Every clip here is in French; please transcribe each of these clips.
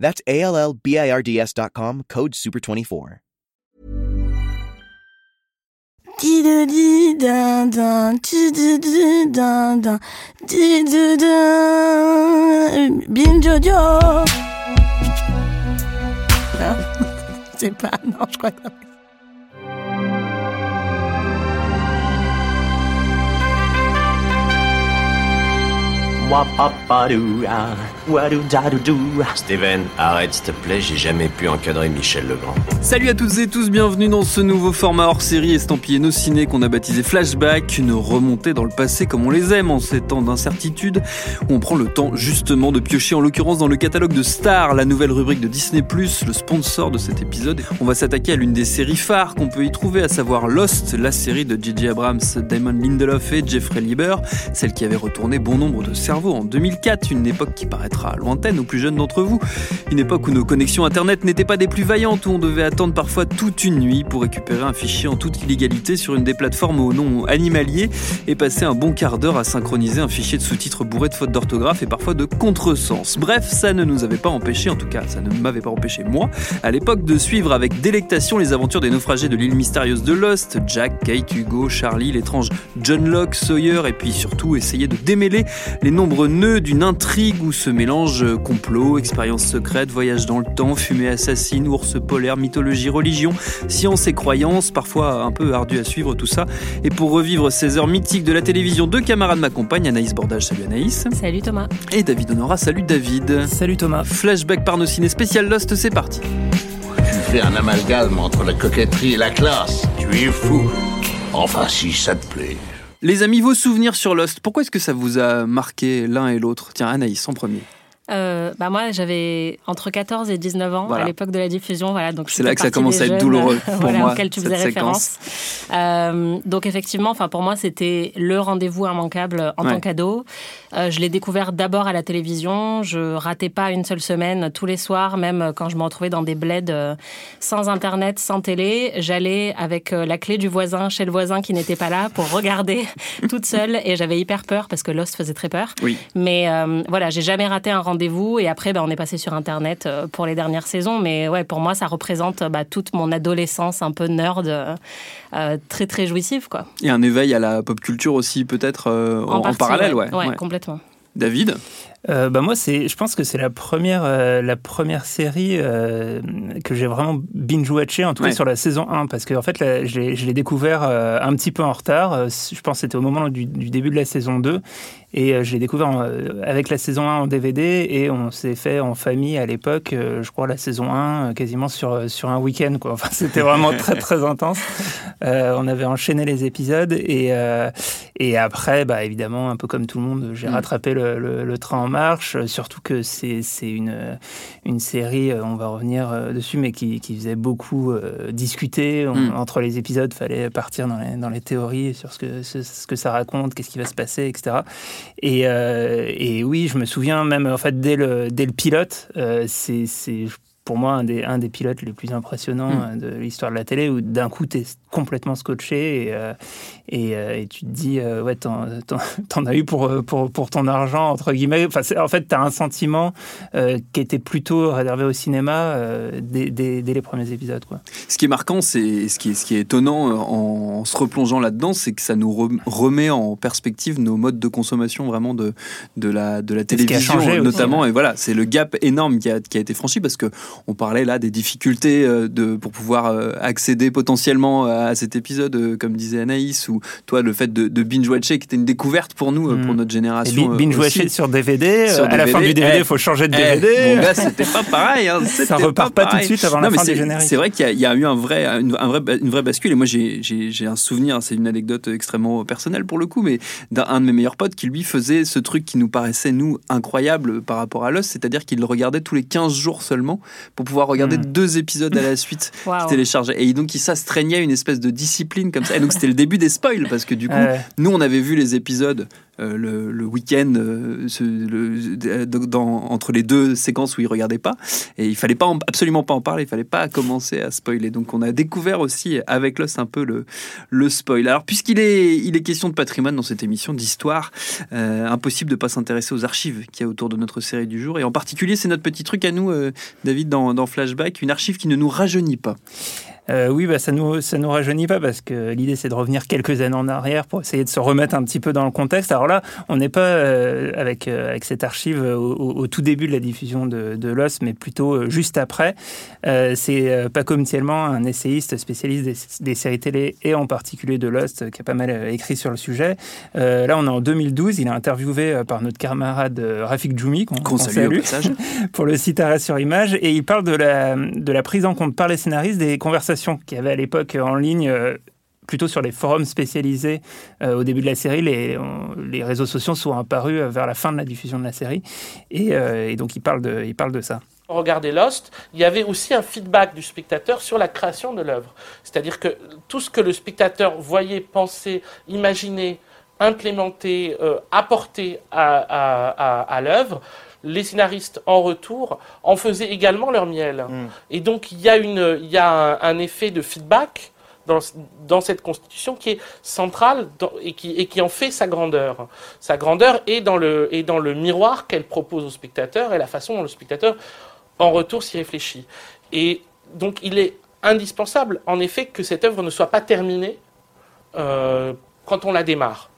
That's A L L B I R D S.com, code SUPER24. Bien Jojo Non, c'est pas, non, je crois que Steven, arrête s'il te plaît, j'ai jamais pu encadrer Michel Legrand. Salut à toutes et tous, bienvenue dans ce nouveau format hors série estampillé nos ciné qu'on a baptisé Flashback, une remontée dans le passé comme on les aime en ces temps d'incertitude, où on prend le temps justement de piocher en l'occurrence dans le catalogue de Star, la nouvelle rubrique de Disney+, le sponsor de cet épisode. On va s'attaquer à l'une des séries phares qu'on peut y trouver, à savoir Lost, la série de J.J. Abrams, Damon Lindelof et Jeffrey Lieber, celle qui avait retourné bon nombre de cerveaux en 2004, une époque qui paraîtra lointaine aux plus jeunes d'entre vous, une époque où nos connexions internet n'étaient pas des plus vaillantes, où on devait attendre parfois toute une nuit pour récupérer un fichier en toute illégalité sur une des plateformes au nom animalier et passer un bon quart d'heure à synchroniser un fichier de sous-titres bourré de fautes d'orthographe et parfois de contresens. Bref, ça ne nous avait pas empêché, en tout cas ça ne m'avait pas empêché moi, à l'époque de suivre avec délectation les aventures des naufragés de l'île mystérieuse de Lost, Jack, Kate, Hugo, Charlie, l'étrange John Locke, Sawyer et puis surtout essayer de démêler les nombreux nœuds d'une intrigue où se mélangent complot, expérience secrète, voyage dans le temps, fumée assassine, ours polaire, mythologie, religion, science et croyance, parfois un peu ardu à suivre tout ça. Et pour revivre ces heures mythiques de la télévision, deux camarades m'accompagnent, Anaïs Bordage, salut Anaïs. Salut Thomas. Et David Honora, salut David. Salut Thomas. Flashback par nos ciné spécial Lost, c'est parti. Tu fais un amalgame entre la coquetterie et la classe. Tu es fou. Enfin, si ça te plaît. Les amis, vos souvenirs sur Lost, pourquoi est-ce que ça vous a marqué l'un et l'autre? Tiens, Anaïs, en premier. Euh, bah moi, j'avais entre 14 et 19 ans Voilà. à l'époque de la diffusion. Voilà, donc C'est là que ça commence à être jeunes, douloureux pour voilà, moi, auxquels tu faisais référence. Euh, donc effectivement, enfin pour moi, c'était le rendez-vous immanquable en Ouais. tant qu'ado. Euh, je l'ai découvert d'abord à la télévision. Je ratais pas une seule semaine, tous les soirs, même quand je me retrouvais dans des bleds euh, sans internet, sans télé. J'allais avec euh, la clé du voisin chez le voisin qui n'était pas là pour regarder toute seule et j'avais hyper peur parce que Lost faisait très peur. Oui. Mais voilà, j'ai jamais raté un rendez-vous et après, ben, on est passé sur Internet euh, pour les dernières saisons. Mais ouais, pour moi, ça représente bah, toute mon adolescence un peu nerd, euh, euh, très très jouissive, quoi. Et un éveil à la pop culture aussi, peut-être euh, en, en partie, parallèle, ouais. ouais, ouais. complètement. David? Euh, bah moi, c'est, je pense que c'est la première, euh, la première série euh, que j'ai vraiment binge-watché, en tout Ouais. cas sur la saison 1, parce que en fait, là, je l'ai découvert euh, un petit peu en retard. Je pense que c'était au moment du, du début de la saison 2. Et je l'ai découvert avec la saison 1 en DVD et on s'est fait en famille à l'époque, je crois, la saison 1 euh, quasiment sur, sur un week-end. Quoi. Enfin, c'était vraiment très, très intense. On avait enchaîné les épisodes et, et après, bah, évidemment, un peu comme tout le monde, j'ai Mm. rattrapé le, le- le train en marche. euh, Surtout que c'est une, une série, euh, on va revenir euh, dessus, mais qui, qui faisait beaucoup discuter. On- Mm. Entre les épisodes, fallait partir dans les, dans les théories sur ce que, ce, ce que ça raconte, qu'est-ce qui va se passer, etc. Et, et oui, je me souviens même, en fait, dès le, dès le pilote, c'est pour moi un des, un des pilotes les plus impressionnants Mm. de l'histoire de la télé, où d'un coup, tu es complètement scotché et, euh, et, euh, et tu te dis, euh, ouais, t'en as eu pour, pour, pour ton argent, entre guillemets. Enfin, en fait, tu as un sentiment qui était plutôt réservé au cinéma dès, dès- dès les premiers épisodes. Quoi. Ce qui est marquant, c'est ce qui est, ce qui est étonnant en, se replongeant là-dedans, c'est que ça nous rem- remet en perspective nos modes de consommation vraiment de, de, la, de la télévision, changé aussi, notamment. Et voilà, c'est le gap énorme qui a, qui a été franchi parce que on parlait là des difficultés de, pour pouvoir accéder potentiellement à cet épisode, euh, comme disait Anaïs, ou toi, le fait de, de binge-watcher qui était une découverte pour nous, euh, Mm. pour notre Et génération. bi- euh, binge-watcher sur DVD, Sur à la fin DVD, du DVD, il eh, faut changer de Eh, DVD. mon gars, c'était pas pareil. hein, ça repart pas, tout de suite avant Non, la fin du générique. C'est vrai qu'il y, a- il y a eu un vrai, une, un vrai, une vraie bascule. Et moi, j'ai- un souvenir, c'est une anecdote extrêmement personnelle pour le coup, mais d'un un de mes meilleurs potes qui lui faisait ce truc qui nous paraissait, nous, incroyable par rapport à Lost, c'est-à-dire qu'il le regardait tous les 15 jours seulement pour pouvoir regarder Mm. deux épisodes à la suite téléchargeaient. Et donc, il s'astreignait à une espèce de discipline comme ça. Et donc, c'était le début des spoils parce que du coup, Ouais. nous, on avait vu les épisodes euh, le, le week-end euh, le- euh, dans- entre les deux séquences où il regardait pas. Et il fallait pas en- absolument pas en parler, il fallait pas commencer à spoiler. Donc on a découvert aussi avec Lost un peu le, le spoil. Alors puisqu'il est, il est question de patrimoine dans cette émission, d'histoire, euh, impossible de pas s'intéresser aux archives qu'il y a autour de notre série du jour. Et en particulier, c'est notre petit truc à nous, David, dans, dans Flashback, une archive qui ne nous rajeunit pas. Euh, oui, bah, ça nous ça nous rajeunit pas parce que l'idée c'est de revenir quelques années en arrière pour essayer de se remettre un petit peu dans le contexte. Alors là, on n'est pas euh, avec euh, avec cette archive au, au tout début de la diffusion de, de Lost, mais plutôt euh, juste après. C'est Paco Mtielman, un essayiste spécialiste des, des séries télé et en particulier de Lost, qui a pas mal écrit sur le sujet. Là, on est en 2012. Il est interviewé par notre camarade Rafik Djoumi, qu'on salue au passage. pour le site Arrêt sur Image et il parle de la, de la prise en compte par les scénaristes des conversations qu'il y avait à l'époque en ligne. euh, plutôt sur les forums spécialisés euh, au début de la série, les, les réseaux sociaux sont apparus euh, vers la fin de la diffusion de la série. Et, donc, il parle de, il de ça. regardait Lost, il y avait aussi un feedback du spectateur sur la création de l'œuvre. C'est-à-dire que tout ce que le spectateur voyait, pensait, imaginait, implémentait, apportait à l'œuvre, les scénaristes en retour en faisaient également leur miel. Et donc il y a, une, il y a un, un effet de feedback dans, dans cette constitution qui est centrale dans- et, qui, et qui en fait sa grandeur. Sa grandeur est dans le, est dans le miroir qu'elle propose au spectateur et la façon dont le spectateur en retour s'y réfléchit. Et donc il est indispensable en effet que cette œuvre ne soit pas terminée euh, quand on la démarre.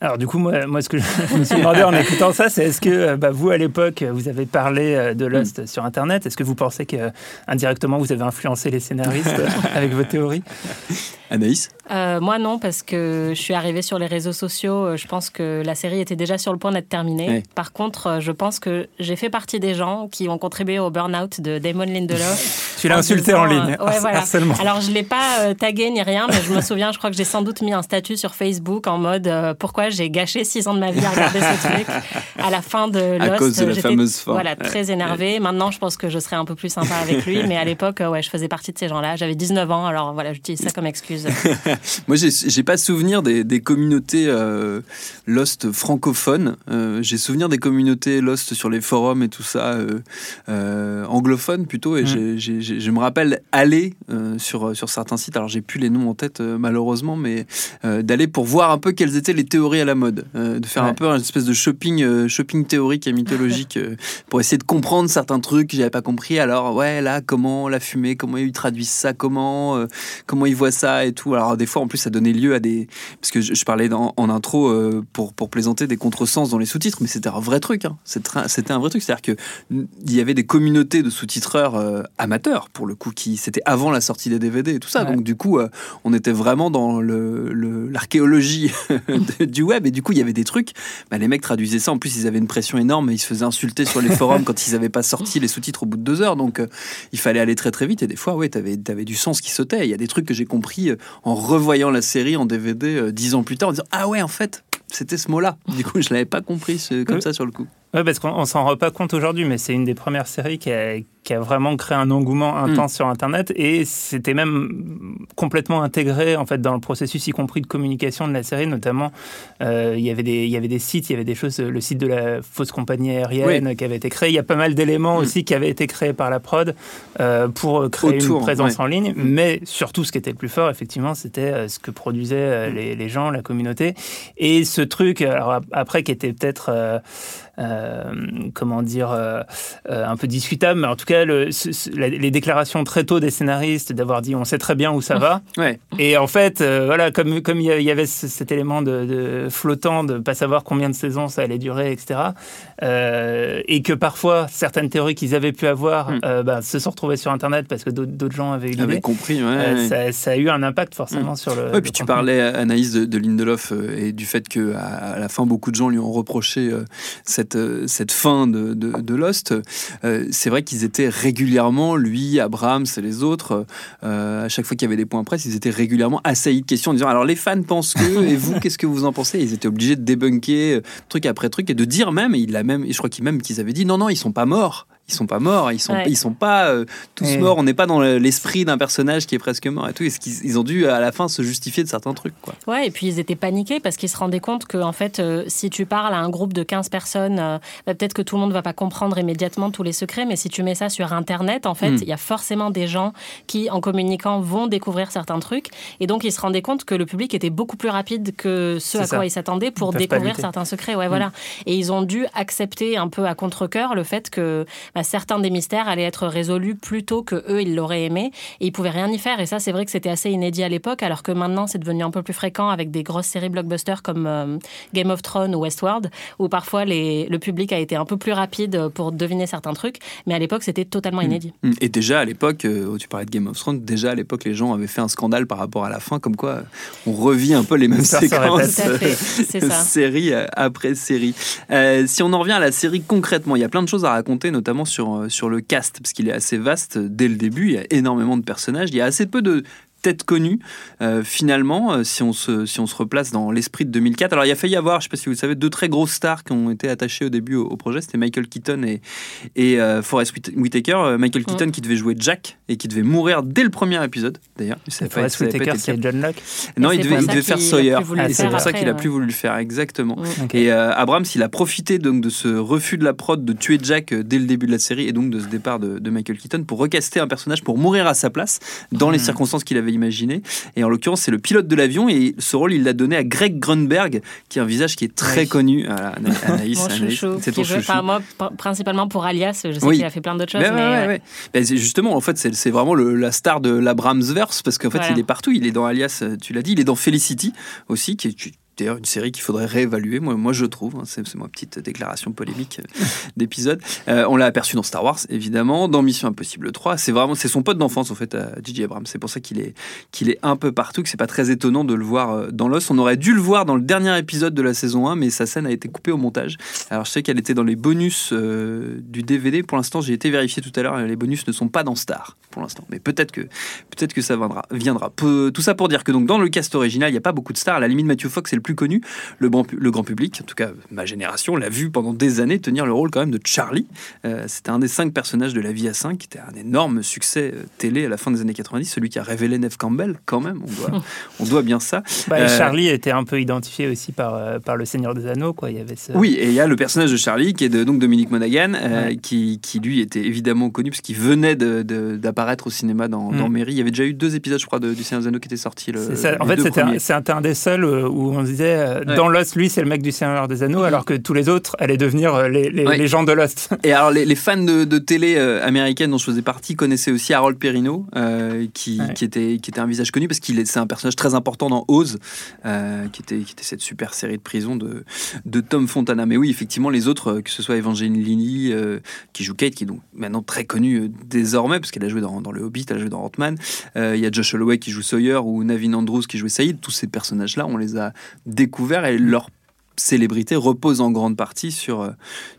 Alors du coup, moi, moi ce que je me suis demandé en écoutant ça, c'est est-ce que euh, bah, vous, à l'époque, vous avez parlé euh, de Lost sur Internet? Est-ce que vous pensez que euh, indirectement vous avez influencé les scénaristes avec vos théories? Anaïs Euh, moi non, parce que je suis arrivée sur les réseaux sociaux. euh, Je pense que la série était déjà sur le point d'être terminée. Ouais. Par contre, euh, je pense que j'ai fait partie des gens qui ont contribué au burn-out de Damon Lindelof. Tu l'as insulté disant, en ligne. euh, ouais, voilà. Harcèlement. Alors je l'ai pas euh, tagué ni rien, mais je me souviens, je crois que j'ai sans doute mis un statut sur Facebook en mode pourquoi j'ai gâché six ans de ma vie à regarder ce truc. À la fin de Lost, À cause de la fameuse fin. Voilà, très énervée. Maintenant, je pense que je serais un peu plus sympa avec lui, mais à l'époque, ouais, je faisais partie de ces gens-là. J'avais 19 ans, alors voilà, j'utilise ça comme excuse. Moi, j'ai- pas souvenir des, des communautés euh, Lost francophones. Euh, j'ai souvenir des communautés Lost sur les forums et tout ça, euh, euh, anglophones plutôt. Et Mm. je me rappelle aller euh, sur, sur certains sites, alors j'ai plus les noms en tête euh, malheureusement, mais euh, d'aller pour voir un peu quelles étaient les théories à la mode. Euh, de faire Ouais. un peu une espèce de shopping, euh, shopping théorique et mythologique euh, pour essayer de comprendre certains trucs que j'avais pas compris. Alors, ouais, là, comment la fumée, comment ils traduisent ça, comment, euh, comment ils voient ça et tout. Alors, des fois, en plus, ça donnait lieu à des. Parce que je, je parlais en intro euh, pour, pour plaisanter des contresens dans les sous-titres, mais c'était un vrai truc. hein. C'était un- vrai truc. C'est-à-dire qu'il y avait des communautés de sous-titreurs euh, amateurs, pour le coup, qui c'était avant la sortie des DVD et tout ça. Ouais. Donc, du coup, euh, on était vraiment dans le- le- l'archéologie de- du web. Et du coup, il y avait des trucs. Bah, les mecs traduisaient ça. En plus, ils avaient une pression énorme et ils se faisaient insulter sur les forums quand ils n'avaient pas sorti les sous-titres au bout de deux heures. Donc, il fallait aller très très vite. Et des fois, ouais, t'avais avais du sens qui sautait. Il y a des trucs que j'ai compris en revoyant la série en DVD euh, dix ans plus tard, en disant Ah ouais, en fait, c'était ce mot-là. Du coup, je l'avais pas compris comme ça sur le coup. Oui, parce qu'on on s'en rend pas compte aujourd'hui, mais c'est une des premières séries qui a, qui a vraiment créé un engouement intense sur Internet et c'était même complètement intégré en fait dans le processus, y compris de communication de la série. Notamment, euh, il y avait des il y avait des sites, il y avait des choses, le site de la fausse compagnie aérienne qui avait été créé. Il y a pas mal d'éléments Mm. aussi qui avaient été créés par la prod euh, pour créer Autour, une présence ouais. en ligne. Mais surtout, ce qui était le plus fort, effectivement, c'était euh, ce que produisaient euh, les, les gens, la communauté. Et ce truc, alors ap- après, qui était peut-être euh, euh, comment dire, euh, euh, un peu discutable, mais en tout cas, la- les déclarations très tôt des scénaristes d'avoir dit on sait très bien où ça va. Ouais. Et en fait, euh, voilà, comme comme il y avait ce- cet élément de, de flottant, de pas savoir combien de saisons ça allait durer, etc. euh, et que parfois certaines théories qu'ils avaient pu avoir Mm. euh, bah, se sont retrouvées sur Internet parce que d'autres gens avaient l'idée. compris. Ouais, Euh, ouais. ça, ça a eu un impact forcément sur le. Le puis tu contenu. parlais, Anaïs, de, de Lindelof euh, et du fait que à, la fin, beaucoup de gens lui ont reproché euh, cette, euh, cette fin de, de, Lost. Euh, c'est vrai qu'ils étaient régulièrement, lui, Abrams et les autres, euh, à chaque fois qu'il y avait des points presse, ils étaient régulièrement assaillis de questions en disant alors les fans pensent que, et vous, qu'est-ce que vous en pensez? Ils étaient obligés de débunker euh, truc après truc et de dire même, et il a même, et je crois qu'il même qu'ils avaient dit non, non, ils sont pas morts. Ils sont pas morts, ils sont, Ouais. ils sont pas euh, tous morts. On n'est pas dans l'esprit d'un personnage qui est presque mort et tout. Ils ont dû à la fin se justifier de certains trucs, quoi. Ouais, et puis ils étaient paniqués parce qu'ils se rendaient compte que, en fait, euh, si tu parles à un groupe de 15 personnes, euh, bah, peut-être que tout le monde va pas comprendre immédiatement tous les secrets, mais si tu mets ça sur Internet, en fait, il Mm. y a forcément des gens qui, en communiquant, vont découvrir certains trucs. Et donc, ils se rendaient compte que le public était beaucoup plus rapide que ce à ça. quoi ils s'attendaient pour Ils découvrir certains secrets. Ouais, voilà. Et ils ont dû accepter un peu à contre-cœur le fait que bah, certains des mystères allaient être résolus plus tôt que eux, ils l'auraient aimé. Et ils pouvaient rien y faire. Et ça, c'est vrai que c'était assez inédit à l'époque, alors que maintenant, c'est devenu un peu plus fréquent avec des grosses séries blockbusters comme euh, Game of Thrones ou Westworld, où parfois les, le public a été un peu plus rapide pour deviner certains trucs. Mais à l'époque, c'était totalement inédit. Mm. Et déjà à l'époque, euh, tu parlais de Game of Thrones, déjà à l'époque, les gens avaient fait un scandale par rapport à la fin, comme quoi euh, on revit un peu les mêmes répète. séquences, euh, ça. série après série. Euh, si on en revient à la série concrètement, il y a plein de choses à raconter, notamment sur, euh, sur le cast, parce qu'il est assez vaste. Dès le début, il y a énormément de personnages, il y a assez peu de têtes connues euh, finalement euh, si on se si on se replace dans l'esprit de 2004 alors il y a failli y avoir je sais pas si vous le savez deux très grosses stars qui ont été attachées au début au, au projet. C'était Michael Keaton et et euh, Forrest Whit- Whitaker. Euh, Michael Mm. Keaton qui devait jouer Jack et qui devait mourir dès le premier épisode d'ailleurs. Pas Whitaker, c'est John Locke. non Et il devait, il faire Sawyer. et c'est pour ça qu'il a plus voulu le faire exactement. Mm. Et euh, Abrams, il a profité donc de ce refus de la prod de tuer Jack dès le début de la série et donc de ce départ de, de Michael Keaton pour recaster un personnage pour mourir à sa place dans les Mhm. circonstances qu'il avait Et en l'occurrence, c'est le pilote de l'avion et ce rôle, il l'a donné à Greg Grunberg, qui est un visage qui est très Oui. connu. Voilà, Ana- Anaïs, Anaïs, c'est ton chouchou. par moi pr- principalement pour Alias. Je sais Oui. qu'il a fait plein d'autres choses, Ben mais ouais, ouais. ouais. Ben, justement, en fait, c'est vraiment le- la star de l'Abramsverse parce qu'en fait, Voilà. il est partout. Il est dans Alias, euh, tu l'as dit. Il est dans Felicity aussi, qui est d'ailleurs une série qu'il faudrait réévaluer. Moi, moi je trouve. hein. c'est c'est ma petite déclaration polémique euh, d'épisode. Euh, on l'a aperçu dans Star Wars, évidemment, dans Mission Impossible 3. C'est vraiment, c'est son pote d'enfance en fait, à J.J. Abrams. C'est pour ça qu'il est, qu'il est un peu partout. Que c'est pas très étonnant de le voir euh, dans l'os. On aurait dû le voir dans le dernier épisode de la saison 1, mais sa scène a été coupée au montage. Alors je sais qu'elle était dans les bonus euh, du DVD. Pour l'instant, j'ai été vérifié tout à l'heure. Les bonus ne sont pas dans Star pour l'instant, mais peut-être que peut-être que ça viendra. viendra. Peu- tout ça pour dire que donc dans le cast original, il n'y a pas beaucoup de stars. À la limite, Matthew Fox est le plus connu. Le, grand le grand public, en tout cas ma génération, l'a vu pendant des années tenir le rôle quand même de Charlie. Euh, C'était un des cinq personnages de La Vie à 5, qui était un énorme succès euh, télé à la fin des années 90. Celui qui a révélé Neve Campbell, quand même. On doit, on doit bien ça. Bah, et Euh, Charlie était un peu identifié aussi par, par le Seigneur des Anneaux. Quoi. Il y avait ce... Oui, et il y a le personnage de Charlie qui est de, donc Dominique Monaghan, Ouais. qui, qui lui était évidemment connu parce qu'il venait d'apparaître au cinéma dans, dans Mm. Mary. Il y avait déjà eu deux épisodes, je crois, de- du Seigneur des Anneaux qui étaient sortis. Le. En fait, c'était un, un des seuls où on disait euh, Ouais. dans Lost, lui, c'est le mec du Seigneur des Anneaux, alors que tous les autres allaient devenir euh, les, les, Ouais. les gens de Lost. Et alors, les, les fans de, de télé euh, américaine dont je faisais partie connaissaient aussi Harold Perrineau, euh, qui, Ouais. qui, était, qui était un visage connu parce qu'il est, c'est un personnage très important dans Oz, euh, qui, était, qui était cette super série de prison de, de Tom Fontana. Mais oui, effectivement, les autres, que ce soit Evangeline Lilly, euh, qui joue Kate, qui est donc maintenant très connue désormais, parce qu'elle a joué dans, dans Le Hobbit, elle a joué dans Ant-Man. Il y a Josh Holloway qui joue Sawyer ou Navin Andrews qui jouait Saïd. Tous ces personnages-là, on les a découverts et leur célébrité repose en grande partie sur, euh,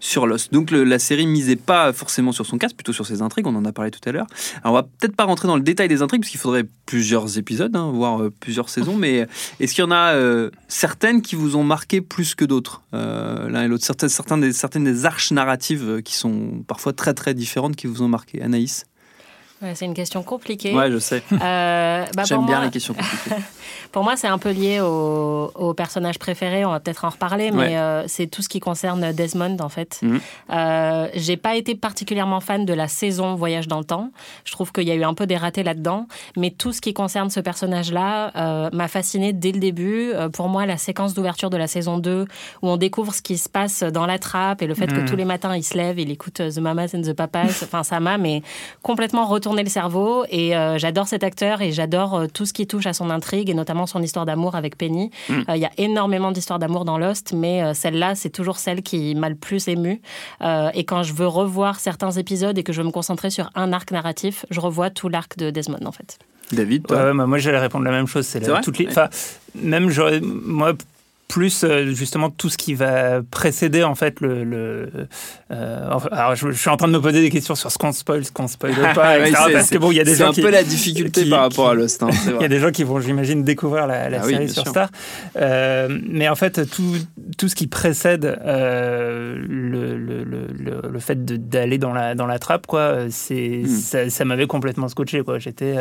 sur Lost. Donc la série misait pas forcément sur son cast, plutôt sur ses intrigues, on en a parlé tout à l'heure. Alors on va peut-être pas rentrer dans le détail des intrigues, parce qu'il faudrait plusieurs épisodes, hein, voire euh, plusieurs saisons, mais est-ce qu'il y en a euh, certaines qui vous ont marqué plus que d'autres, euh, l'un et l'autre? Certaines, certaines, des, certaines des arches narratives euh, qui sont parfois très très différentes qui vous ont marqué? Anaïs? Ouais, c'est une question compliquée. Ouais, je sais. Euh, bah, J'aime bien moi- les questions compliquées. Pour moi, c'est un peu lié au, au personnage préféré. On va peut-être en reparler, mais Ouais. euh, c'est tout ce qui concerne Desmond, en fait. Mhm. Euh, J'ai pas été particulièrement fan de la saison Voyage dans le temps. Je trouve qu'il y a eu un peu des ratés là-dedans. Mais tout ce qui concerne ce personnage-là euh, m'a fasciné dès le début. Pour moi, la séquence d'ouverture de la saison 2, où on découvre ce qui se passe dans la trappe et le fait que Mhm. tous les matins, il se lève, il écoute The Mamas and the Papas. enfin, ça m'a mais complètement retourné le cerveau. Et euh, j'adore cet acteur et j'adore euh, tout ce qui touche à son intrigue et notamment son histoire d'amour avec Penny. Euh, Il y a énormément d'histoires d'amour dans Lost, mais euh, celle-là, c'est toujours celle qui m'a le plus émue. Euh, et quand je veux revoir certains épisodes et que je veux me concentrer sur un arc narratif, je revois tout l'arc de Desmond, en fait. David, toi Ouais, ouais, bah, moi, j'allais répondre la même chose. C'est toutes les, Ouais. enfin, même moi, plus euh, justement tout ce qui va précéder en fait le. le euh, alors je, je suis en train de me poser des questions sur ce qu'on spoil, ce qu'on spoil pas, etc. c'est- parce que bon, il y a des C'est gens un qui, peu la difficulté qui- par rapport à Lost. hein, c'est il y a des gens qui vont, j'imagine, découvrir la, la Ah série sur sûr. Star. Euh, mais en fait, tout, tout ce qui précède euh, le, le, le, le- fait d'aller dans la, dans la trappe, quoi, c'est, Hmm. ça, ça m'avait complètement scotché. Quoi. J'étais,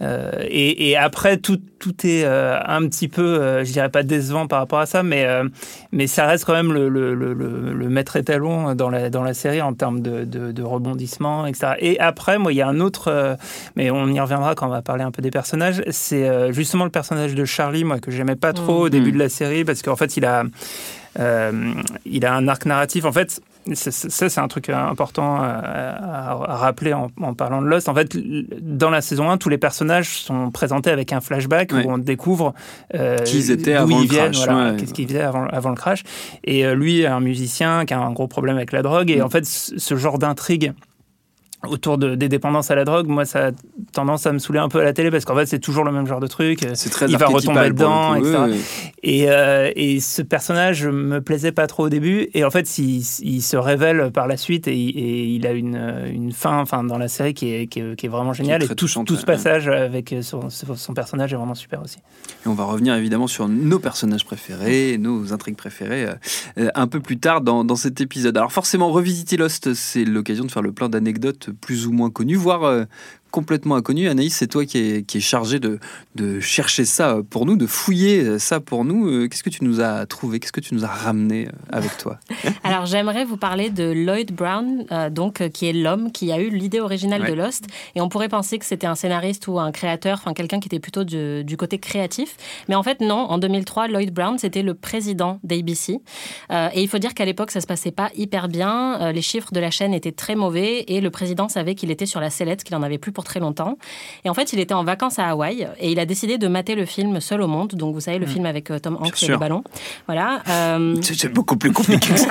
et, et après, tout, tout est un petit peu, je dirais pas décevant par rapport à ça, mais, euh, mais ça reste quand même le, le, le, maître étalon dans la, dans la série en termes de, de, de rebondissement, etc. Et après, moi, il y a un autre, euh, mais on y reviendra quand on va parler un peu des personnages. C'est euh, justement le personnage de Charlie, moi, que j'aimais pas trop au début Mm. de la série, parce qu'en fait, il a, il a un arc narratif. En fait, ça, c'est un truc important à, à- à rappeler en, en parlant de Lost. En fait, dans la saison 1, tous les personnages sont présentés avec un flashback Ouais. où on découvre euh, Qui ils étaient avant ils le viennent, crash, voilà, ouais. qu'est-ce qu'ils faisaient avant, avant le crash. Et euh, lui, un musicien qui a un gros problème avec la drogue. Et Mm. en fait, ce genre d'intrigue autour de, des dépendances à la drogue, moi, ça a tendance à me saouler un peu à la télé parce qu'en fait, c'est toujours le même genre de truc. C'est très il va retomber dedans, coup, etc. oui, oui. Et, euh, et ce personnage me plaisait pas trop au début. Et en fait, il, il se révèle par la suite et, il- et il a une, une fin enfin, dans la série qui est, qui est, qui est vraiment géniale. Et tout, tout ce ouais. passage avec son, son personnage est vraiment super aussi. Et on va revenir évidemment sur nos personnages préférés, nos intrigues préférées euh, euh, un peu plus tard dans, dans cet épisode. Alors forcément, revisiter Lost, c'est l'occasion de faire le plein d'anecdotes plus ou moins connues, voire euh, complètement inconnues. Anaïs, c'est toi qui es, qui est chargé de, de chercher ça pour nous, de fouiller ça pour nous. Euh, Qu'est-ce que tu nous as trouvé? Qu'est-ce que tu nous as ramené euh, avec toi? Alors j'aimerais vous parler de Lloyd Brown, euh, donc qui est l'homme qui a eu l'idée originale Ouais. de Lost. Et on pourrait penser que c'était un scénariste ou un créateur, enfin quelqu'un qui était plutôt du, du côté créatif. Mais en fait non. En 2003, Lloyd Brown c'était le président d'ABC. Euh, et il faut dire qu'à l'époque ça se passait pas hyper bien. Euh, les chiffres de la chaîne étaient très mauvais et le président savait qu'il était sur la sellette, qu'il en avait plus pour très longtemps. Et en fait il était en vacances à Hawaï et il a décidé de mater le film Seul au monde. Donc vous savez le film avec euh, Tom Hanks et le ballon. Voilà. Euh, C'est beaucoup plus compliqué que ça.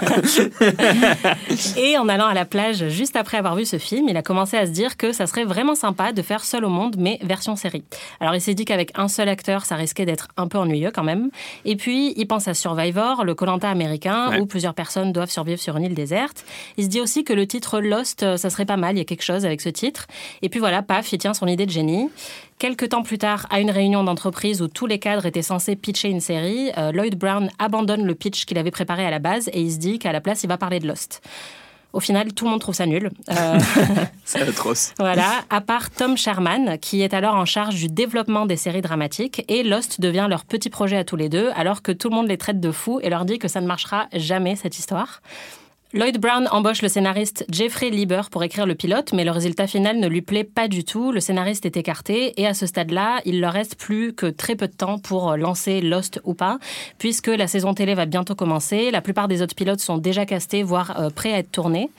et en allant à la plage juste après avoir vu ce film, il a commencé à se dire que ça serait vraiment sympa de faire Seul au monde, mais version série. Alors il s'est dit qu'avec un seul acteur, ça risquait d'être un peu ennuyeux quand même. Et puis il pense à Survivor, le Colanta américain, Ouais. où plusieurs personnes doivent survivre sur une île déserte. Il se dit aussi que le titre Lost, euh, ça serait pas mal, il y a quelque chose avec ce titre. Et puis voilà, paf, il tient son idée de génie. Quelques temps plus tard, à une réunion d'entreprise où tous les cadres étaient censés pitcher une série, euh, Lloyd Brown abandonne le pitch qu'il avait préparé à la base et il se dit qu'à la place, il va parler de Lost. Au final, tout le monde trouve ça nul. Euh, C'est atroce. voilà, à part Tom Sherman, qui est alors en charge du développement des séries dramatiques, et Lost devient leur petit projet à tous les deux, alors que tout le monde les traite de fous et leur dit que ça ne marchera jamais, cette histoire. Lloyd Brown embauche le scénariste Jeffrey Lieber pour écrire le pilote, mais le résultat final ne lui plaît pas du tout. Le scénariste est écarté et à ce stade-là, il leur reste plus que très peu de temps pour lancer Lost ou pas, puisque la saison télé va bientôt commencer. La plupart des autres pilotes sont déjà castés, voire euh, prêts à être tournés.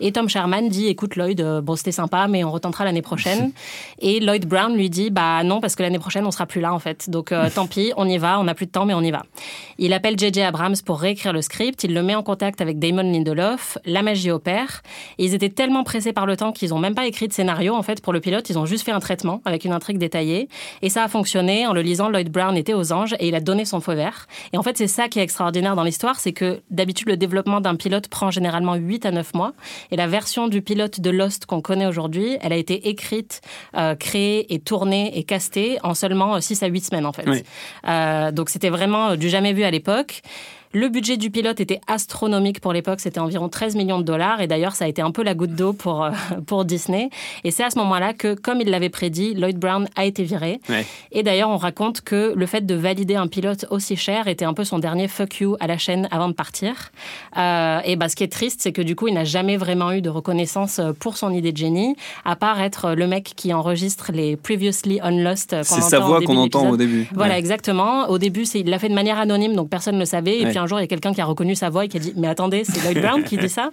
Et Tom Sherman dit "Écoute Lloyd, euh, bon c'était sympa, mais on retentera l'année prochaine." et Lloyd Brown lui dit "Bah non, parce que l'année prochaine on sera plus là en fait. Donc euh, tant pis, on y va. On n'a plus de temps, mais on y va." Il appelle J.J. Abrams pour réécrire le script. Il le met en contact avec Damon Lindelof. La magie opère. Et ils étaient tellement pressés par le temps qu'ils n'ont même pas écrit de scénario en fait pour le pilote. Ils ont juste fait un traitement avec une intrigue détaillée. Et ça a fonctionné. En le lisant, Lloyd Brown était aux anges et il a donné son feu vert. Et en fait, c'est ça qui est extraordinaire dans l'histoire, c'est que d'habitude le développement d'un pilote prend généralement 8 à 9 mois. Et la version du pilote de Lost qu'on connaît aujourd'hui, elle a été écrite, euh, créée et tournée et castée en seulement 6 à 8 semaines en fait. Oui. Euh, donc c'était vraiment euh, du jamais vu à l'époque. Le budget du pilote était astronomique pour l'époque, c'était environ 13 millions de dollars et d'ailleurs ça a été un peu la goutte d'eau pour, euh, pour Disney. Et c'est à ce moment-là que, comme il l'avait prédit, Lloyd Brown a été viré. Ouais. Et d'ailleurs on raconte que le fait de valider un pilote aussi cher était un peu son dernier fuck you à la chaîne avant de partir. Euh, et bah, ce qui est triste, c'est que du coup il n'a jamais vraiment eu de reconnaissance euh, pour son idée de génie, à part être le mec qui enregistre les Previously on Lost C'est sa voix qu'on entend au début. Voilà, Ouais. exactement. Au début, il l'a fait de manière anonyme, donc personne ne le savait. Et Ouais. puis un jour, il y a quelqu'un qui a reconnu sa voix et qui a dit Mais attendez, c'est Lloyd Brown qui dit ça.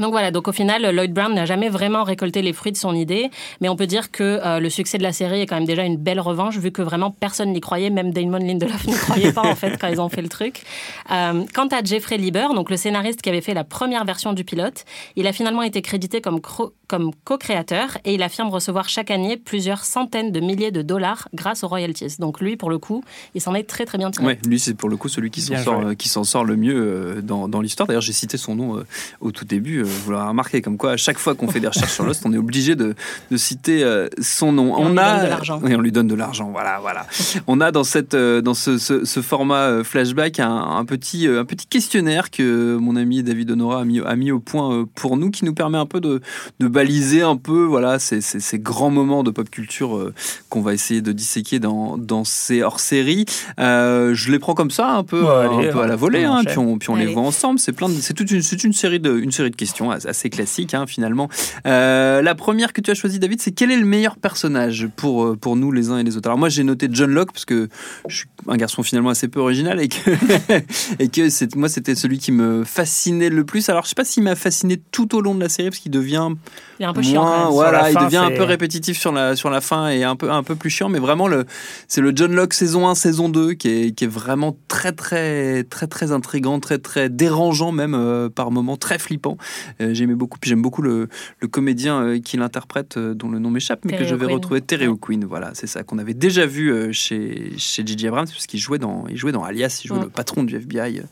Donc voilà, donc au final, Lloyd Brown n'a jamais vraiment récolté les fruits de son idée, mais on peut dire que euh, le succès de la série est quand même déjà une belle revanche, vu que vraiment personne n'y croyait, même Damon Lindelof n'y croyait pas en fait quand ils ont fait le truc. Euh, quant à Jeffrey Lieber, donc le scénariste qui avait fait la première version du pilote, il a finalement été crédité comme, comme co-créateur et il affirme recevoir chaque année plusieurs centaines de milliers de dollars grâce aux royalties. Donc lui, pour le coup, il s'en est très très bien tiré. Ouais, lui c'est pour le coup celui qui s'en sort, euh, qui s'en sort le mieux dans, dans l'histoire. D'ailleurs, j'ai cité son nom au tout début vous l'avez remarqué, comme quoi à chaque fois qu'on fait des recherches sur Lost, on est obligé de, de citer euh, son nom. on, a, donne de l'argent. on lui donne de l'argent. Voilà, voilà. on a dans cette, euh, dans ce, ce, format euh, flashback un, petit, un petit questionnaire que mon ami David Honora a mis, a mis au point pour nous, qui nous permet un peu de, de baliser un peu, voilà, ces, ces, grands moments de pop culture qu'on va essayer de disséquer dans, dans ces hors-séries. je les prends comme ça, un peu, un peu à la volée, hein, puis on, puis on les voit ensemble. C'est plein, c'est toute une, c'est une série de, une série de questions assez classique hein, finalement. Euh, la première que tu as choisie, David, c'est quel est le meilleur personnage pour, euh, pour nous les uns et les autres? Alors moi j'ai noté John Locke parce que je suis un garçon finalement assez peu original et que, et que c'est, moi c'était celui qui me fascinait le plus. Alors je sais pas s'il m'a fasciné tout au long de la série parce qu'il devient il est un peu chiant. voilà, il devient un peu répétitif sur la, sur la fin et un peu, un peu plus chiant, mais vraiment le, c'est le John Locke saison 1, saison 2 qui est, qui est vraiment très très très très intrigant, très très dérangeant même euh, par moments, très flippant. Euh, j'aimais beaucoup, puis j'aime beaucoup le, le comédien euh, qui l'interprète, dont le nom m'échappe, mais que je vais retrouver, Terry O'Quinn. Voilà, c'est ça qu'on avait déjà vu chez chez J.J. Abrams, parce qu'il jouait dans il jouait dans Alias, il jouait le patron du FBI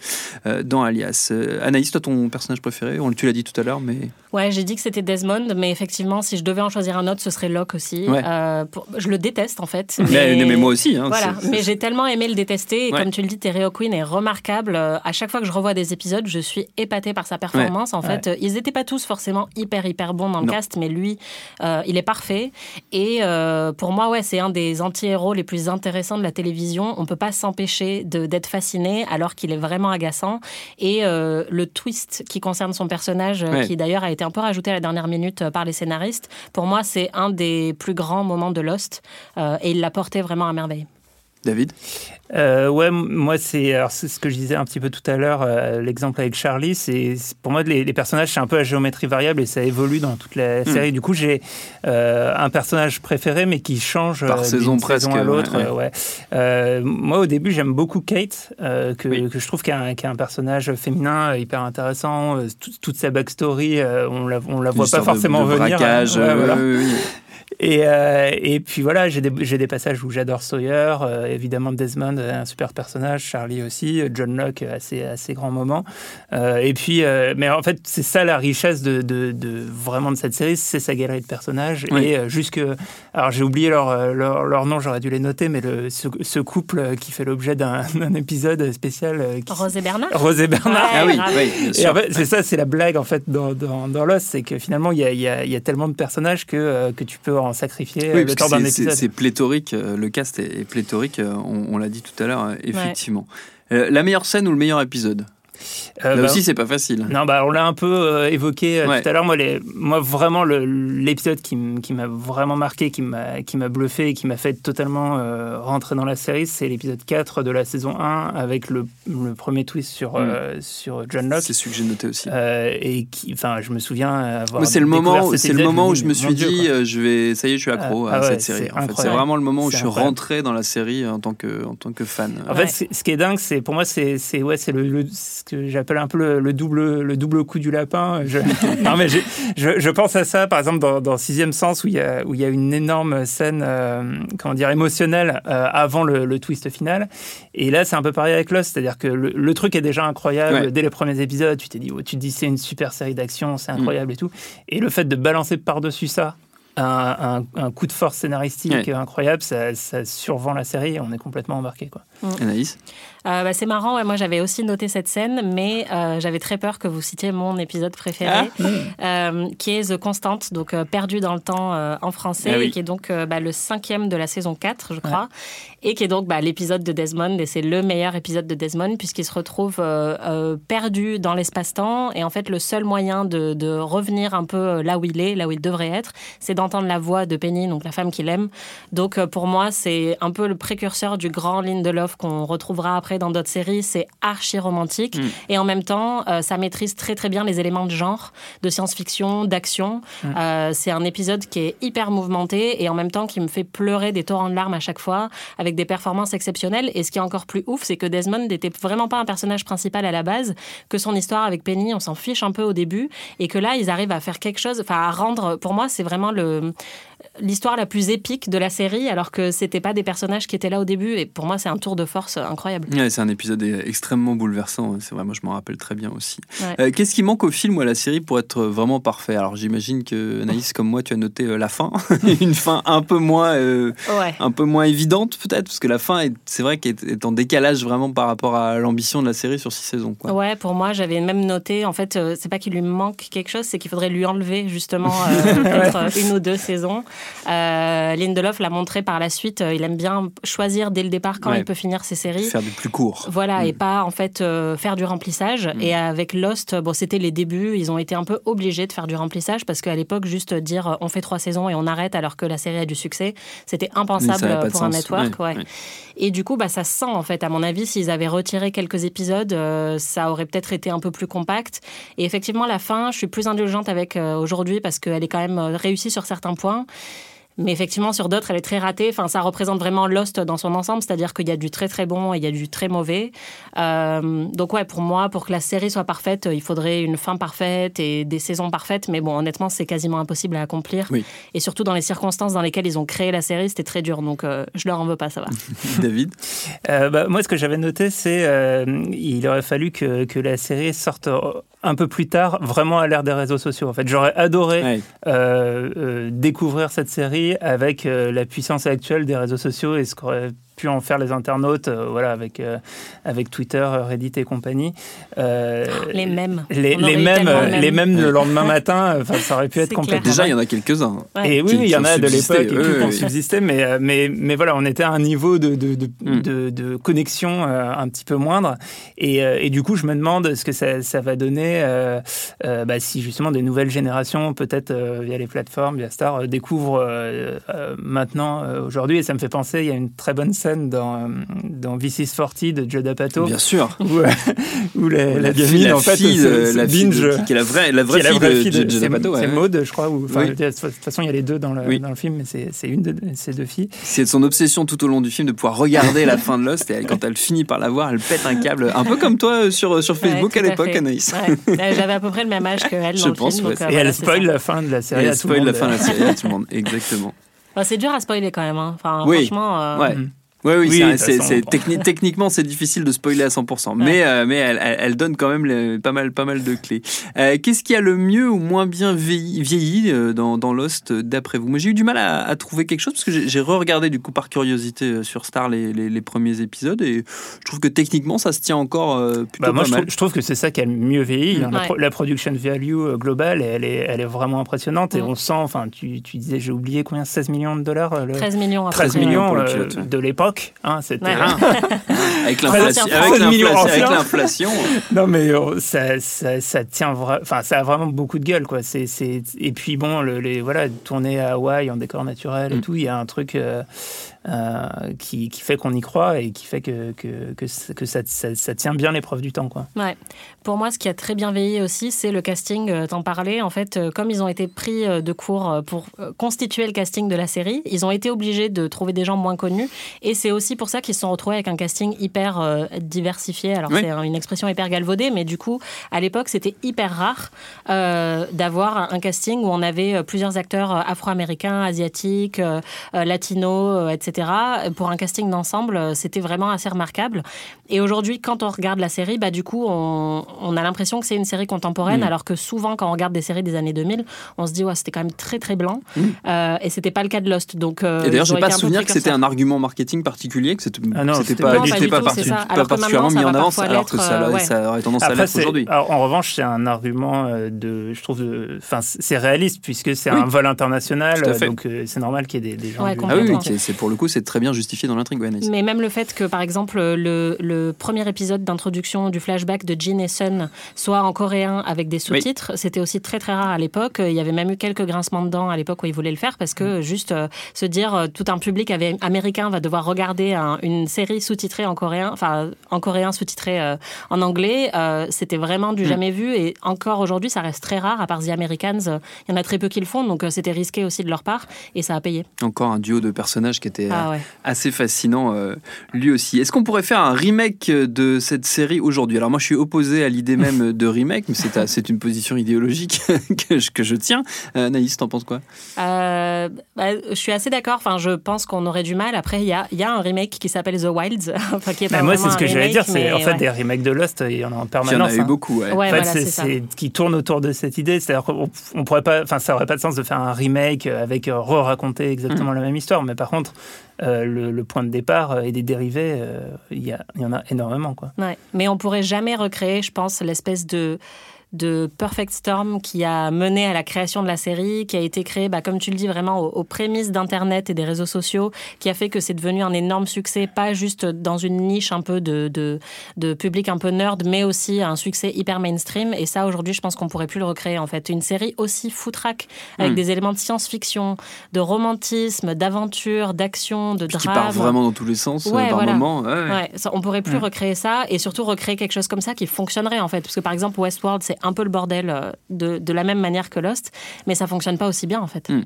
dans Alias. Anaïs, toi ton personnage préféré On tu l'as dit tout à l'heure, mais ouais, j'ai dit que c'était Desmond, mais effectivement, si je devais en choisir un autre, ce serait Locke aussi. je le déteste en fait. Mais, mais, moi aussi. Hein, voilà, mais j'ai tellement aimé le détester. Et comme tu le dis, Terry O'Quinn est remarquable. À chaque fois que je revois des épisodes, je suis épatée par sa performance. En fait, ils n'étaient pas tous forcément hyper hyper bons dans le cast, mais lui, euh, il est parfait. Et euh, pour moi, ouais, c'est un des anti-héros les plus intéressants de la télévision. On peut pas s'empêcher d'être fasciné alors qu'il est vraiment agaçant. Et euh, le twist qui concerne son personnage, qui d'ailleurs a été un peu rajouté à la dernière minute par les scénaristes, pour moi, c'est un des plus grands moments de Lost. et il l'a porté vraiment à merveille. David? Euh, Ouais, moi, c'est ce que je disais un petit peu tout à l'heure, euh, l'exemple avec Charlie. c'est Pour moi, les, personnages, c'est un peu à géométrie variable et ça évolue dans toute la hmm. série. Du coup, j'ai euh, un personnage préféré, mais qui change par saison presque à l'autre. Ouais. moi, au début, j'aime beaucoup Kate, que, que, je trouve qu'un un, personnage féminin hyper intéressant. toute sa backstory, on la, on la voit pas forcément venir. Et, euh, et puis voilà, j'ai des, des, passages où j'adore Sawyer, euh, évidemment Desmond, un super personnage, Charlie aussi, John Locke, assez, assez grand moment. Euh, et puis, mais en fait, c'est ça la richesse de, de, de, vraiment de cette série, c'est sa galerie de personnages. Et jusque. Alors j'ai oublié leur, leur, leur nom, j'aurais dû les noter, mais le, ce, couple qui fait l'objet d'un épisode spécial. Qui... Rose et Bernard Rose et Bernard. ah oui, oui Et en fait, c'est ça, c'est la blague en fait dans, dans, dans Lost, c'est que finalement, il y a, y, a, y a, tellement de personnages que, que tu peux en sacrifier oui, le temps d'un épisode. C'est pléthorique, euh, le cast est, pléthorique, euh, on, l'a dit tout à l'heure, euh, effectivement. la meilleure scène ou le meilleur épisode? Euh, Là bah, aussi, c'est pas facile. Non, bah, on l'a un peu euh, évoqué euh, tout à l'heure. Moi, les, moi, vraiment, l'épisode qui, m'a vraiment marqué, qui m'a bluffé et qui m'a fait totalement rentrer dans la série, c'est l'épisode 4 de la saison 1 avec le, le premier twist sur, mm. sur John Locke. C'est celui que j'ai noté aussi. et qui, enfin, je me souviens avoir. c'est le moment, c'est le moment où je me suis dit, je vais, ça y est, je suis accro ah, à ah cette série. En fait, c'est vraiment le moment où je suis rentré dans la série en tant que, en tant que fan. En fait, ce qui est dingue, c'est pour moi, c'est ouais, c'est le, que j'appelle un peu le, double, le double coup du lapin. Je, non, mais je, je, pense à ça, par exemple, dans, dans Sixième Sens, où il y a, où il y a une énorme scène, euh, comment dire, émotionnelle euh, avant le, twist final. Et là, c'est un peu pareil avec Lost, c'est-à-dire que le, truc est déjà incroyable. Dès les premiers épisodes, tu t'es dit, oh, tu te dis, c'est une super série d'action, c'est incroyable mm. et tout. Et le fait de balancer par-dessus ça, un, un, coup de force scénaristique incroyable, ça, ça, survend la série et on est complètement embarqué. Quoi. Mm. Anaïs? Euh, bah, C'est marrant, moi j'avais aussi noté cette scène, mais euh, j'avais très peur que vous citiez mon épisode préféré, ah. euh, qui est The Constant, donc Perdu dans le temps en français, ah qui est donc bah, le cinquième de la saison 4, je crois, et qui est donc bah, l'épisode de Desmond, et c'est le meilleur épisode de Desmond, puisqu'il se retrouve perdu dans l'espace-temps, et en fait le seul moyen de, de, revenir un peu là où il est, là où il devrait être, c'est d'entrer entendre la voix de Penny, donc la femme qu'il aime. Donc pour moi, c'est un peu le précurseur du grand Lindelof qu'on retrouvera après dans d'autres séries. C'est archi romantique. Mm. Et en même temps, ça maîtrise très très bien les éléments de genre, de science-fiction, d'action. Mm. c'est un épisode qui est hyper mouvementé et en même temps qui me fait pleurer des torrents de larmes à chaque fois, avec des performances exceptionnelles. Et ce qui est encore plus ouf, c'est que Desmond n'était vraiment pas un personnage principal à la base, que son histoire avec Penny, on s'en fiche un peu au début, et que là, ils arrivent à faire quelque chose, enfin à rendre, pour moi, c'est vraiment le, l'histoire la plus épique de la série, alors que c'était pas des personnages qui étaient là au début. Et pour moi, c'est un tour de force incroyable. c'est un épisode extrêmement bouleversant. C'est vrai, moi je m'en rappelle très bien aussi. Euh, qu'est-ce qui manque au film ou à la série pour être vraiment parfait? Alors j'imagine que Naïs, comme moi, tu as noté euh, la fin, une fin un peu moins, euh, un peu moins évidente peut-être, parce que la fin, c'est vrai qu'elle est en décalage vraiment par rapport à l'ambition de la série sur six saisons. Quoi. Ouais, pour moi, j'avais même noté, en fait, c'est pas qu'il lui manque quelque chose, c'est qu'il faudrait lui enlever justement peut-être une ou deux saisons. Euh, Lindelof l'a montré par la suite. Euh, il aime bien choisir dès le départ quand il peut finir ses séries. Faire du plus court. Voilà, et mm. pas en fait euh, faire du remplissage. Mm. Et avec Lost, bon, c'était les débuts. Ils ont été un peu obligés de faire du remplissage parce qu'à l'époque, juste dire on fait trois saisons et on arrête alors que la série a du succès, c'était impensable pour un network. Et du coup, bah, ça sent en fait. À mon avis, s'ils avaient retiré quelques épisodes, ça aurait peut-être été un peu plus compact. Et effectivement, la fin, je suis plus indulgente avec aujourd'hui parce qu'elle est quand même réussie sur certains points. Mais effectivement, sur d'autres, elle est très ratée. Enfin, ça représente vraiment Lost dans son ensemble, c'est-à-dire qu'il y a du très très bon et il y a du très mauvais. Euh, donc ouais, pour moi, pour que la série soit parfaite, il faudrait une fin parfaite et des saisons parfaites. Mais bon, honnêtement, c'est quasiment impossible à accomplir. Et surtout dans les circonstances dans lesquelles ils ont créé la série, c'était très dur. Donc euh, je leur en veux pas, ça va. David euh, bah, Moi, ce que j'avais noté, c'est il aurait fallu que, que la série sorte un peu plus tard, vraiment à l'ère des réseaux sociaux. En fait, j'aurais adoré découvrir cette série avec euh, la puissance actuelle des réseaux sociaux et ce qu'aurait pu en faire les internautes, euh, voilà, avec, euh, avec Twitter, Reddit et compagnie. les mêmes. Les, les mêmes, les mêmes le lendemain matin, ça aurait pu être complètement. Déjà, il y en a quelques-uns. Et oui, il y en a de l'époque qui ont subsisté, mais, mais, mais voilà, on était à un niveau de, de, de, hmm. de, connexion un petit peu moindre. Et, et, du coup, je me demande ce que ça, ça va donner bah, si justement des nouvelles générations, peut-être via les plateformes, via Star, découvrent maintenant, aujourd'hui. Et ça me fait penser, il y a une très bonne scène dans, dans V6 40 de Joe D'Apato. Bien sûr. Où, la, la, gamine, en fait, la binge. qui est la vraie, la vraie, fille, de, Joe D'Apato. C'est Maud, je crois. De toute façon, il y a les deux dans le, dans le film, mais c'est une de ces deux filles. C'est son obsession tout au long du film de pouvoir regarder la fin de Lost. Et quand elle finit par la voir, elle pète un câble. Un peu comme toi sur, sur Facebook à l'époque, Anaïs. J'avais à peu près le même âge qu'elle dans le film. et elle spoil la fin de la série Elle spoil la fin de la série à tout le monde. Exactement. c'est dur à spoiler quand même. Hein. Enfin, franchement. Euh, ouais. Oui, oui, c'est, techniquement c'est difficile de spoiler à 100%, mais, euh, mais elle, elle, donne quand même pas, mal, pas mal de clés. Euh, qu'est-ce qui a le mieux ou moins bien vieilli, euh, dans, dans, Lost d'après vous? Moi j'ai eu du mal à, trouver quelque chose parce que j'ai, re-regardé du coup par curiosité sur Star les, les, premiers épisodes et je trouve que techniquement ça se tient encore plutôt bah, moi, pas je mal. Trouve, je trouve que c'est ça qui a le mieux vieilli. Hein. La, production value globale, elle est, elle est vraiment impressionnante et on sent, enfin tu, tu disais j'ai oublié combien 16 millions de dollars le... 13 millions, 13 millions de l'époque Hein, c'était avec l'inflation. non, mais oh, ça, ça, ça tient enfin, ça a vraiment beaucoup de gueule, quoi. C'est, et puis bon, le, les voilà, tourner à Hawaï en décor naturel et mm. tout, il y a un truc. Euh, euh, qui, qui, fait qu'on y croit et qui fait que, que, que, ça, ça, tient bien l'épreuve du temps. Quoi. Ouais. Pour moi, ce qui a très bien veillé aussi, c'est le casting. Euh, t'en parlais, en fait, euh, comme ils ont été pris de cours pour constituer le casting de la série, ils ont été obligés de trouver des gens moins connus. Et c'est aussi pour ça qu'ils se sont retrouvés avec un casting hyper diversifié. Alors, c'est une expression hyper galvaudée, mais du coup, à l'époque, c'était hyper rare d'avoir un casting où on avait plusieurs acteurs afro-américains, asiatiques, latinos, etc pour un casting d'ensemble, c'était vraiment assez remarquable. Et aujourd'hui, quand on regarde la série, bah, du coup, on, a l'impression que c'est une série contemporaine, mm. alors que souvent, quand on regarde des séries des années 2000, on se dit, ouais, c'était quand même très, très blanc. Mm. Euh, et c'était pas le cas de Lost. Donc, euh, et d'ailleurs, j'ai pas souvenir que c'était un argument marketing particulier, que c'était ah pas, pas, particulièrement mis en avant, alors que ça, euh, aurait tendance à l'être aujourd'hui. En revanche, c'est un argument de, je trouve, enfin, c'est réaliste puisque c'est un vol international, donc c'est normal qu'il y ait des, gens. ah oui, c'est pour le coup, c'est très bien justifié dans l'intrigue. Ouais. Mais même le fait que, par exemple, le, le premier épisode d'introduction du flashback de Jin et Sun soit en coréen avec des sous-titres, c'était aussi très très rare à l'époque. Il y avait même eu quelques grincements dedans à l'époque où ils voulaient le faire parce que juste euh, se dire euh, tout un public avait- américain va devoir regarder un- une série sous-titrée en coréen, enfin en coréen sous-titrée euh, en anglais, c'était vraiment du jamais vu et encore aujourd'hui ça reste très rare à part The Americans, il y en a très peu qui le font donc c'était risqué aussi de leur part et ça a payé. Encore un duo de personnages qui était euh, Ah ouais. assez fascinant euh, lui aussi. Est-ce qu'on pourrait faire un remake de cette série aujourd'hui? Alors moi je suis opposé à l'idée même de remake, mais c'est, c'est une position idéologique que je, que je tiens. Euh, Naïs, t'en penses quoi? Euh, bah, je suis assez d'accord. Enfin, je pense qu'on aurait du mal. Après, il y a, il y a un remake qui s'appelle The Wilds. enfin, qui est pas Bah, moi, c'est ce que j'allais remake, dire. C'est en fait ouais. des remakes de Lost, il y en a en Il y en permanence. a eu hein. beaucoup. ouais. Ouais, En fait, voilà, c'est c'est qui tourne autour de cette idée. C'est-à-dire qu'on on pourrait pas, enfin, ça aurait pas de sens de faire un remake avec re-raconter exactement la même histoire. Mais par contre, euh, le, point de départ euh, et des dérivés, euh, il y, en a énormément, quoi. Mais on pourrait jamais recréer, je pense, l'espèce de de Perfect Storm qui a mené à la création de la série, qui a été créée, bah, comme tu le dis, vraiment aux, aux prémices d'Internet et des réseaux sociaux, qui a fait que c'est devenu un énorme succès, pas juste dans une niche un peu de, de, de public un peu nerd, mais aussi un succès hyper mainstream. Et ça, aujourd'hui, je pense qu'on pourrait plus le recréer, en fait. Une série aussi foutraque, avec Mm. des éléments de science-fiction, de romantisme, d'aventure, d'action, de Puis qui drame. part vraiment dans tous les sens euh, Ouais, par voilà. moment. Ouais, ouais. Ouais, ça, on pourrait plus Mm. recréer ça et surtout recréer quelque chose comme ça qui fonctionnerait en fait. Parce que par exemple, Westworld, c'est un peu le bordel euh, de, de la même manière que Lost, mais ça fonctionne pas aussi bien en fait. Mm.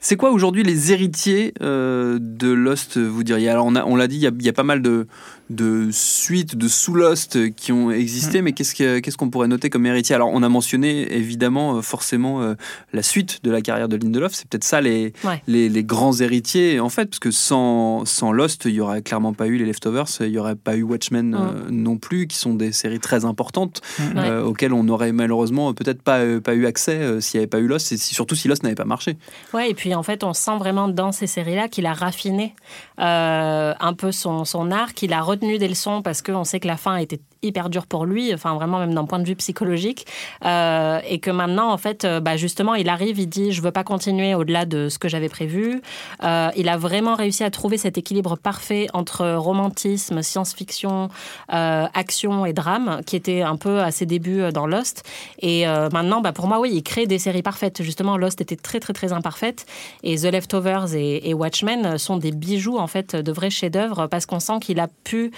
C'est quoi aujourd'hui les héritiers euh, de Lost, vous diriez? Alors on, a- on l'a dit, il y a, il y a pas mal de, de suites, de sous-Lost qui ont existé, mais qu'est-ce que- qu'est-ce qu'on pourrait noter comme héritier? Alors on a mentionné évidemment euh, forcément euh, la suite de la carrière de Lindelof, c'est peut-être ça les, Ouais. les, les grands héritiers en fait, parce que sans, sans Lost, il y aurait clairement pas eu les Leftovers, il y aurait pas eu Watchmen euh, non plus, qui sont des séries très importantes euh, auxquelles on aurait malheureusement peut-être pas, euh, pas eu accès s'il n'y avait pas eu Lost, et si- surtout si Lost n'avait pas marché. Ouais, et puis en fait, on sent vraiment dans ces séries-là qu'il a raffiné un peu son, son art, qu'il a retenu des leçons parce qu'on sait que la fin était hyper dure pour lui, enfin vraiment même d'un point de vue psychologique, euh, et que maintenant en fait, euh, bah, justement, il arrive, il dit je veux pas continuer au-delà de ce que j'avais prévu. Euh, il a vraiment réussi à trouver cet équilibre parfait entre romantisme, science-fiction, action et drame, qui était un peu à ses débuts dans Lost. Et maintenant, bah, pour moi, oui, il crée des séries parfaites. Justement, Lost était très très très imparfaite, et The Leftovers et, Watchmen sont des bijoux en fait de vrais chefs-d'œuvre parce qu'on sent qu'il a pu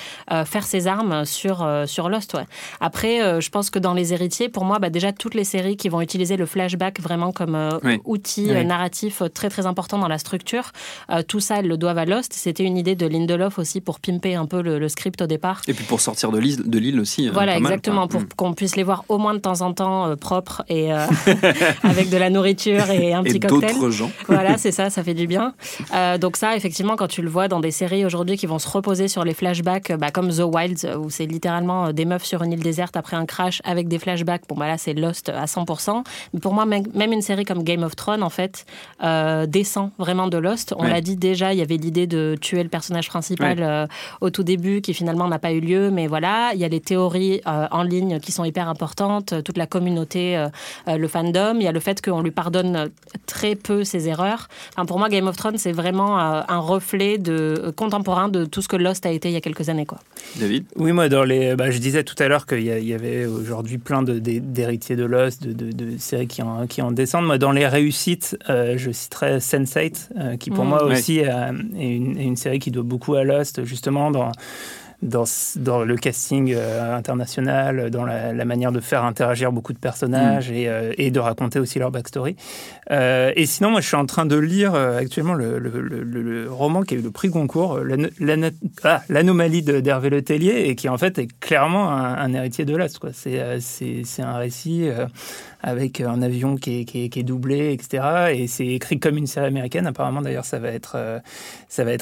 faire ses armes sur sur Lost. Ouais. Après, euh, je pense que dans les héritiers, pour moi, bah, déjà toutes les séries qui vont utiliser le flashback vraiment comme euh, Oui. outil Oui. euh, narratif très très important dans la structure, tout ça, elles le doivent à Lost. C'était une idée de Lindelof aussi pour pimper un peu le, le script au départ. Et puis pour sortir de l'île, de l'île aussi. euh, Voilà, mal, exactement, pour Mm. qu'on puisse les voir au moins de temps en temps euh, propres et euh, avec de la nourriture et un Et petit cocktail. d'autres gens. Voilà, c'est ça, ça fait du bien. Euh, donc ça, effectivement, quand tu le vois dans des séries aujourd'hui qui vont se reposer sur les flashbacks, bah, comme The Wilds, où c'est littéralement euh, des meufs sur une île déserte après un crash avec des flashbacks, bon bah là c'est Lost à 100%. Mais pour moi, même une série comme Game of Thrones, en fait, euh, descend vraiment de Lost. On Ouais. l'a dit déjà, il y avait l'idée de tuer le personnage principal Ouais. euh, au tout début, qui finalement n'a pas eu lieu, mais voilà, il y a les théories euh, en ligne qui sont hyper importantes, toute la communauté, le fandom, il y a le fait qu'on lui pardonne très peu ses erreurs. Enfin, pour moi, Game of Thrones, c'est vraiment euh, un reflet de, euh, contemporain de tout ce que Lost a été il y a quelques années. Quoi. David? Oui, moi, dans les, bah, je disais tout à l'heure qu'il y, avait aujourd'hui plein d'héritiers de Lost, de, de- de séries qui en, qui en descendent. Moi, dans les réussites, euh, je citerais Sense8, euh, qui pour Mm. moi Ouais. aussi euh, est, une, est une série qui doit beaucoup à Lost, justement dans, dans, le casting euh, international, dans la, la manière de faire interagir beaucoup de personnages et, euh, et de raconter aussi leur backstory. Euh, et sinon, moi, je suis en train de lire euh, actuellement le, le- le- le- le roman qui a eu le prix Goncourt, euh, ah, l'anomalie de- d'Hervé Le Tellier, et qui en fait est clairement un, un héritier de quoi. C'est euh, un récit euh, avec un avion qui est, doublé, etc. Et c'est écrit comme une série américaine. Apparemment, d'ailleurs, ça va être euh,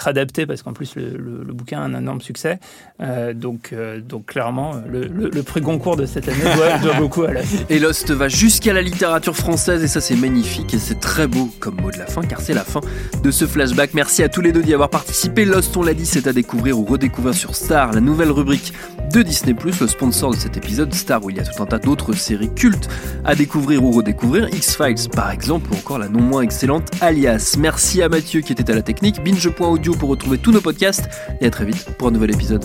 adapté parce qu'en plus le, bouquin a un énorme succès. Euh, donc, euh, donc clairement, le, prix Goncourt de cette année doit, beaucoup à Lost. Et Lost va jusqu'à la littérature française et ça c'est magnifique et c'est très beau comme mot de la fin car c'est la fin de ce flashback. Merci à tous les deux d'y avoir participé. Lost, on l'a dit, c'est à découvrir ou redécouvrir sur Star, la nouvelle rubrique de Disney+, le sponsor de cet épisode, Star, où il y a tout un tas d'autres séries cultes à découvrir ou redécouvrir, X-Files par exemple, ou encore la non moins excellente Alias. Merci à Mathieu qui était à la technique, binge.audio pour retrouver tous nos podcasts, et à très vite pour un nouvel épisode.